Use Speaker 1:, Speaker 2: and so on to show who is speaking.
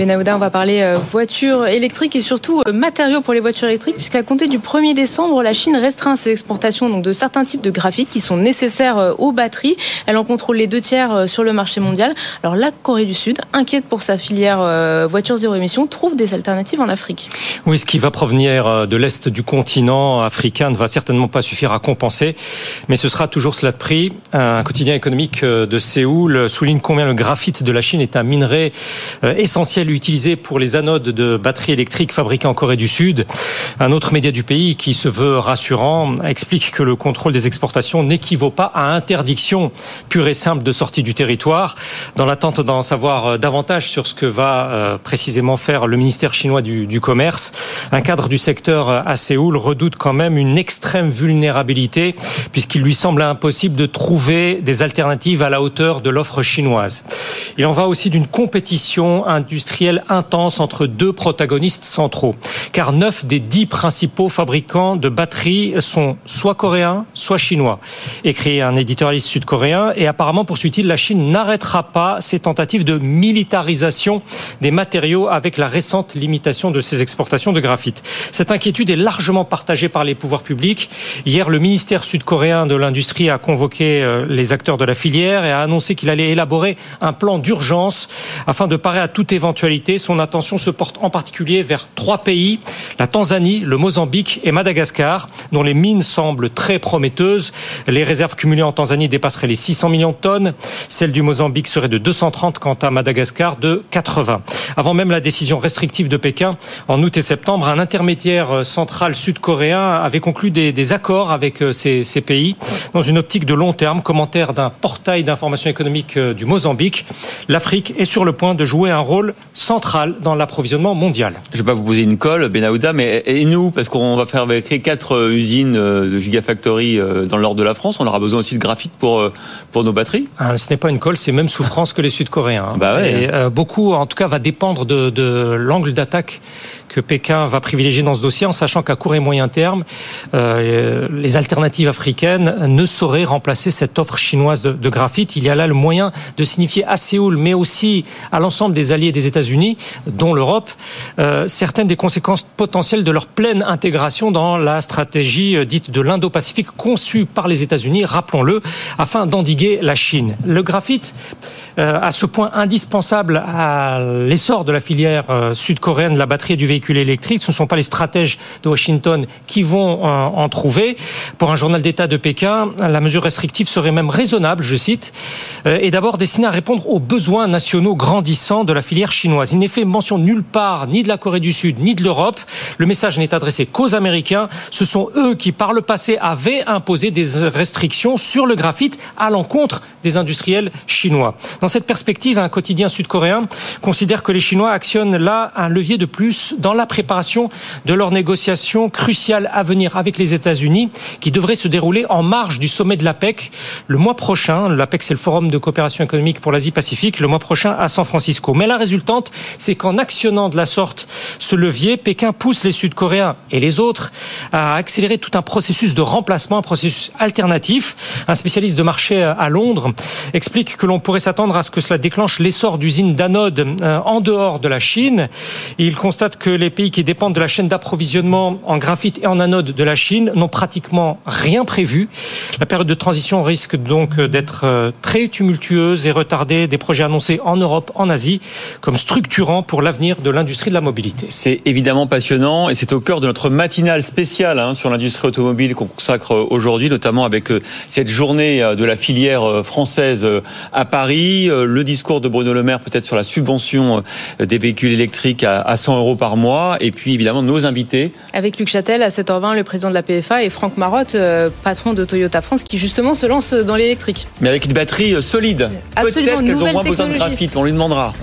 Speaker 1: Benahouda, on va parler euh, voitures électriques et surtout euh, matériaux pour les voitures électriques, puisqu'à compter du 1er décembre, la Chine restreint ses exportations de certains types de graphiques qui sont nécessaires euh, aux batteries. Elle en contrôle les deux tiers sur le marché mondial. Alors la Corée du Sud, inquiète pour sa filière voitures zéro émission, trouve des alternatives en Afrique.
Speaker 2: Oui, ce qui va provenir de l'Est du continent africain ne va certainement pas suffire à compenser, mais ce sera toujours cela de prix. Un quotidien économique de Séoul souligne combien le graphite de la Chine est un minerai essentiel utilisé pour les anodes de batteries électriques fabriquées en Corée du Sud. Un autre média du pays qui se veut rassurant explique que le contrôle des exportations n'équivaut pas à interdiction pure et simple de sortie du territoire. Dans l'attente d'en savoir davantage sur ce que va euh, précisément faire le ministère chinois du, du commerce, un cadre du secteur à Séoul redoute quand même une extrême vulnérabilité puisqu'il lui semble impossible de trouver des alternatives à la hauteur de l'offre chinoise. Il en va aussi d'une compétition industrielle intense entre deux protagonistes centraux. Car neuf des dix principaux fabricants de batteries sont soit coréens, soit chinois. Écrit un éditorialiste sud-coréen et apparemment, poursuit-il, la Chine n'arrêtera pas ses tentatives de militarisation des matériaux avec la récente limitation de ses exportations de graphite. Cette inquiétude est largement partagée par les pouvoirs publics. Hier, le ministère sud-coréen de l'industrie a convoqué euh, les acteurs de la filière et a annoncé qu'il allait élaborer un plan d'urgence afin de parer à toute éventualité son attention se porte en particulier vers trois pays, la Tanzanie, le Mozambique et Madagascar, dont les mines semblent très prometteuses. Les réserves cumulées en Tanzanie dépasseraient les 600 millions de tonnes. Celle du Mozambique serait de 230, quant à Madagascar de 80. Avant même la décision restrictive de Pékin, en août et septembre, un intermédiaire central sud-coréen avait conclu des, accords avec euh, ces, pays dans une optique de long terme. Commentaire d'un portail d'information économique euh, du Mozambique. L'Afrique est sur le point de jouer un rôle centrale dans l'approvisionnement mondial.
Speaker 3: Je ne vais pas vous poser une colle, Benahouda, mais et nous, parce qu'on va faire créer quatre euh, usines euh, de Gigafactory euh, dans le nord de la France, on aura besoin aussi de graphite pour, pour nos batteries
Speaker 2: ah, Ce n'est pas une colle, c'est même souffrance que les Sud-Coréens. Hein.
Speaker 3: Bah ouais.
Speaker 2: Et, beaucoup, en tout cas, va dépendre de, de l'angle d'attaque que Pékin va privilégier dans ce dossier, en sachant qu'à court et moyen terme, euh, les alternatives africaines ne sauraient remplacer cette offre chinoise de, graphite. Il y a là le moyen de signifier à Séoul, mais aussi à l'ensemble des alliés des États-Unis, dont l'Europe, euh, certaines des conséquences potentielles de leur pleine intégration dans la stratégie euh, dite de l'Indo-Pacifique conçue par les États-Unis, rappelons-le, afin d'endiguer la Chine. Le graphite, à ce point indispensable à l'essor de la filière sud-coréenne la batterie du véhicule, Ce ne sont pas les stratèges de Washington qui vont euh, en trouver. Pour un journal d'État de Pékin, la mesure restrictive serait même raisonnable, je cite, euh, et d'abord destinée à répondre aux besoins nationaux grandissants de la filière chinoise. Il n'est fait mention nulle part ni de la Corée du Sud ni de l'Europe. Le message n'est adressé qu'aux Américains. Ce sont eux qui, par le passé, avaient imposé des restrictions sur le graphite à l'encontre des industriels chinois. Dans cette perspective, un quotidien sud-coréen considère que les Chinois actionnent là un levier de plus dans la préparation de leurs négociations cruciales à venir avec les États-Unis, qui devraient se dérouler en marge du sommet de l'APEC le mois prochain. L'APEC, c'est le Forum de coopération économique pour l'Asie-Pacifique, le mois prochain à San Francisco. Mais la résultante, c'est qu'en actionnant de la sorte ce levier, Pékin pousse les Sud-Coréens et les autres à accélérer tout un processus de remplacement, un processus alternatif. Un spécialiste de marché à Londres explique que l'on pourrait s'attendre à ce que cela déclenche l'essor d'usines d'anodes euh, en dehors de la Chine. Il constate que les pays qui dépendent de la chaîne d'approvisionnement en graphite et en anode de la Chine n'ont pratiquement rien prévu. La période de transition risque donc d'être euh, très tumultueuse et retarder des projets annoncés en Europe, en Asie, comme structurants pour l'avenir de l'industrie de la mobilité.
Speaker 3: C'est évidemment passionnant et c'est au cœur de notre matinale spéciale hein, sur l'industrie automobile qu'on consacre aujourd'hui, notamment avec euh, cette journée euh, de la filière française à Paris, le discours de Bruno Le Maire peut-être sur la subvention des véhicules électriques à 100 euros par mois et puis évidemment nos invités.
Speaker 1: Avec Luc Châtel à 7h20, le président de la PFA, et Franck Marotte, euh, patron de Toyota France, qui justement se lance dans l'électrique.
Speaker 3: Mais avec une batterie euh, solide. Peut-être qu'elles ont moins besoin de graphite, on lui demandera.